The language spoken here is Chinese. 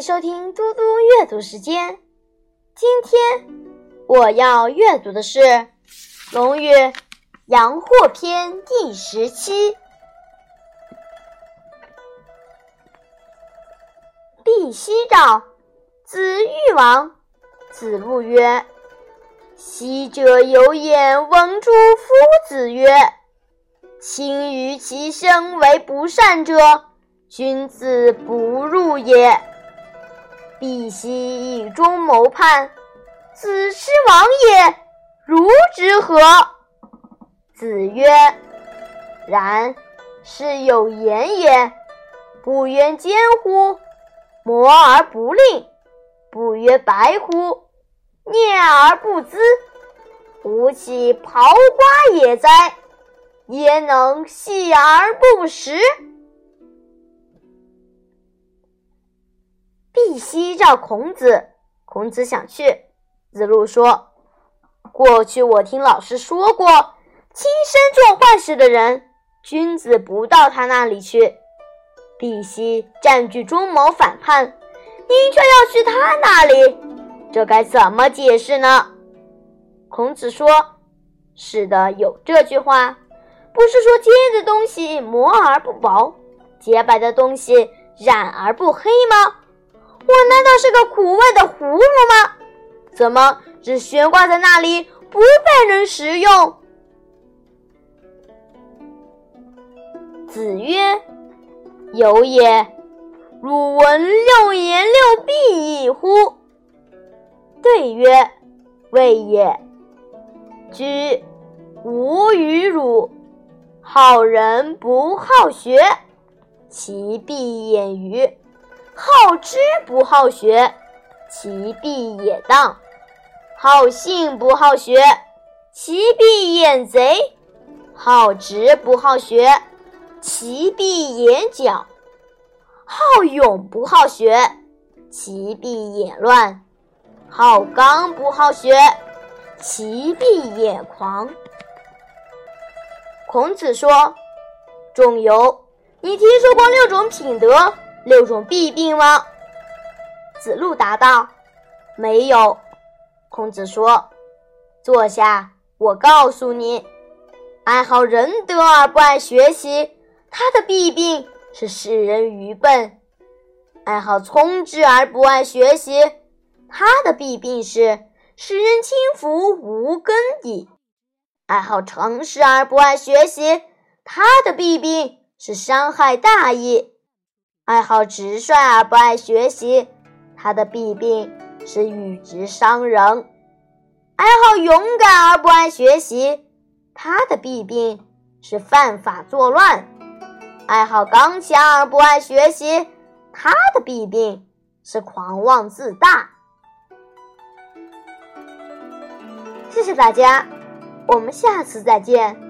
收听嘟嘟阅读时间。今天我要阅读的是《论语·阳货篇》第十七。毕奚召，子欲往。子路曰：“昔者有眼，闻诸夫子曰：‘亲于其身为不善者，君子不入也。’必奚以忠谋叛，子之亡也，如之何？”子曰：“然，是有言也，不曰坚乎？摩而不令。”不曰白乎？念而不淄，吾岂刨瓜也哉？焉能细而不食？毕奚召孔子，孔子想去。子路说：“过去我听老师说过，亲身做坏事的人，君子不到他那里去。毕奚占据中谋反叛。”您却要去他那里，这该怎么解释呢？孔子说：“是的，有这句话，不是说坚的东西磨而不薄，洁白的东西染而不黑吗？我难道是个苦味的葫芦吗？怎么只悬挂在那里，不被人食用？”子曰：“有也。”汝闻六言六必矣乎？对曰：未也。居吾与汝，好人不好学，其必偃于；好知不好学，其必也当；好信不好学，其必也贼；好直不好学，其必也狡。好勇不好学，其必也乱；好刚不好学，其必也狂。孔子说：“仲由，你听说过六种品德、六种弊病吗？”子路答道：“没有。”孔子说：“坐下，我告诉你，爱好仁德而不爱学习，他的弊病。”是使人愚笨，爱好聪智而不爱学习，他的弊病是使人轻浮无根底；爱好诚实而不爱学习，他的弊病是伤害大义；爱好直率而不爱学习，他的弊病是语直伤人；爱好勇敢而不爱学习，他的弊病是犯法作乱。爱好刚强而不爱学习，他的弊病是狂妄自大。谢谢大家，我们下次再见。